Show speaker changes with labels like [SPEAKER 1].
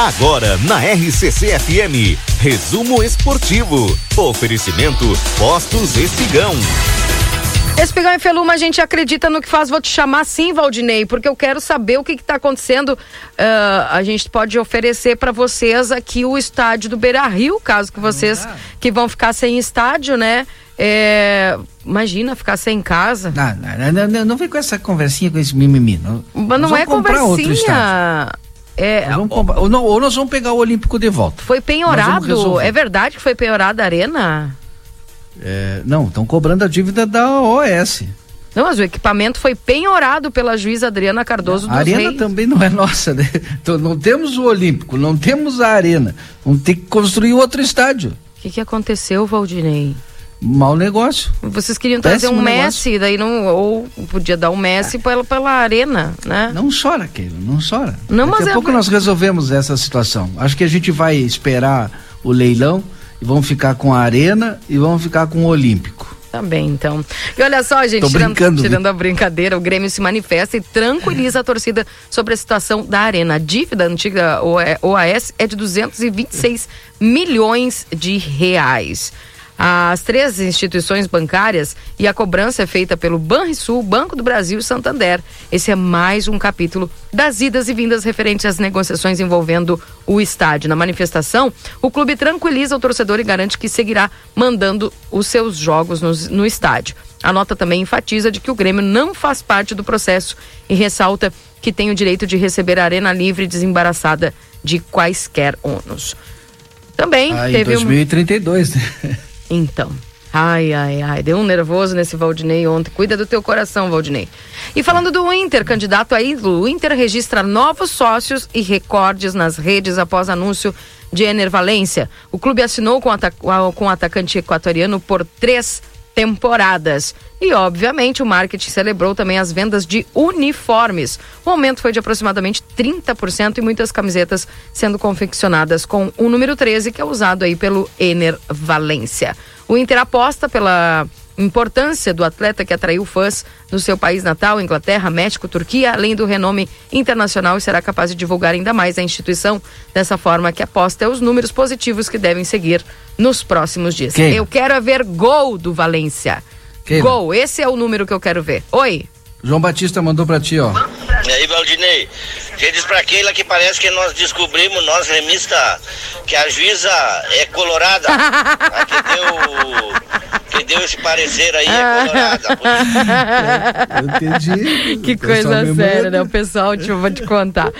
[SPEAKER 1] Agora na RCC FM, resumo esportivo. Oferecimento Postos Espigão.
[SPEAKER 2] Espigão e Feluma, a gente acredita no que faz. Vou te chamar sim, Valdinei, porque eu quero saber o que está acontecendo. Uh, a gente pode oferecer para vocês aqui o estádio do Beira Rio, caso que vocês que vão ficar sem estádio, né? É, imagina ficar sem casa.
[SPEAKER 3] Não, não, não, não, não vem com essa conversinha com esse mimimi. Não,
[SPEAKER 2] Mas não é conversinha.
[SPEAKER 3] É, ou, não, ou nós vamos pegar o Olímpico de volta.
[SPEAKER 2] Foi penhorado. É verdade que foi penhorada a arena?
[SPEAKER 3] É, não, estão cobrando a dívida da OS.
[SPEAKER 2] Não, mas o equipamento foi penhorado pela juíza Adriana Cardoso
[SPEAKER 3] não, A arena
[SPEAKER 2] Reis.
[SPEAKER 3] também não é nossa, né? Então, não temos o Olímpico, não temos a arena. Vamos ter que construir outro estádio.
[SPEAKER 2] O que, que aconteceu, Valdinei?
[SPEAKER 3] Mau negócio.
[SPEAKER 2] Vocês queriam trazer Péssimo um Messi, negócio. daí não. Ou podia dar um Messi é. pela, pela arena, né?
[SPEAKER 3] Não chora, Keilo, não chora. Não, Daqui mas a é... pouco nós resolvemos essa situação. Acho que a gente vai esperar o leilão e vamos ficar com a Arena e vamos ficar com o Olímpico.
[SPEAKER 2] Também, tá então. E olha só, gente, tirando, tirando, a brincadeira, o Grêmio se manifesta e tranquiliza a torcida sobre a situação da Arena. A dívida antiga OAS é de 226 milhões de reais. As três instituições bancárias e a cobrança é feita pelo Banrisul, Banco do Brasil e Santander. Esse é mais um capítulo das idas e vindas referentes às negociações envolvendo o estádio. Na manifestação, o clube tranquiliza o torcedor e garante que seguirá mandando os seus jogos no, no estádio. A nota também enfatiza de que o Grêmio não faz parte do processo e ressalta que tem o direito de receber a arena livre e desembaraçada de quaisquer ônus. Também
[SPEAKER 3] ah,
[SPEAKER 2] teve
[SPEAKER 3] em 2032, um... né?
[SPEAKER 2] Então. Ai, ai, ai. Deu um nervoso nesse Valdinei ontem. Cuida do teu coração, Valdinei. E falando do Inter, candidato a ídolo, o Inter registra novos sócios e recordes nas redes após anúncio de Enervalência. O clube assinou com, o atacante equatoriano por três temporadas. E, obviamente, o marketing celebrou também as vendas de uniformes. O aumento foi de aproximadamente 30% e muitas camisetas sendo confeccionadas com o número 13, que é usado aí pelo Ener Valência. O Inter aposta pela importância do atleta que atraiu fãs no seu país natal, Inglaterra, México, Turquia, além do renome internacional e será capaz de divulgar ainda mais a instituição dessa forma que aposta os números positivos que devem seguir nos próximos dias. Eu quero é ver gol do Valência. Gol, esse é o número que eu quero ver. Oi.
[SPEAKER 3] João Batista mandou para ti, ó.
[SPEAKER 4] E aí, Valdinei, você diz pra Keila que parece que nós descobrimos, nós remista, que a juíza é colorada. a que deu, que deu esse parecer aí é colorada.
[SPEAKER 3] eu entendi.
[SPEAKER 2] Que coisa séria, né? O pessoal, deixa eu vou te contar.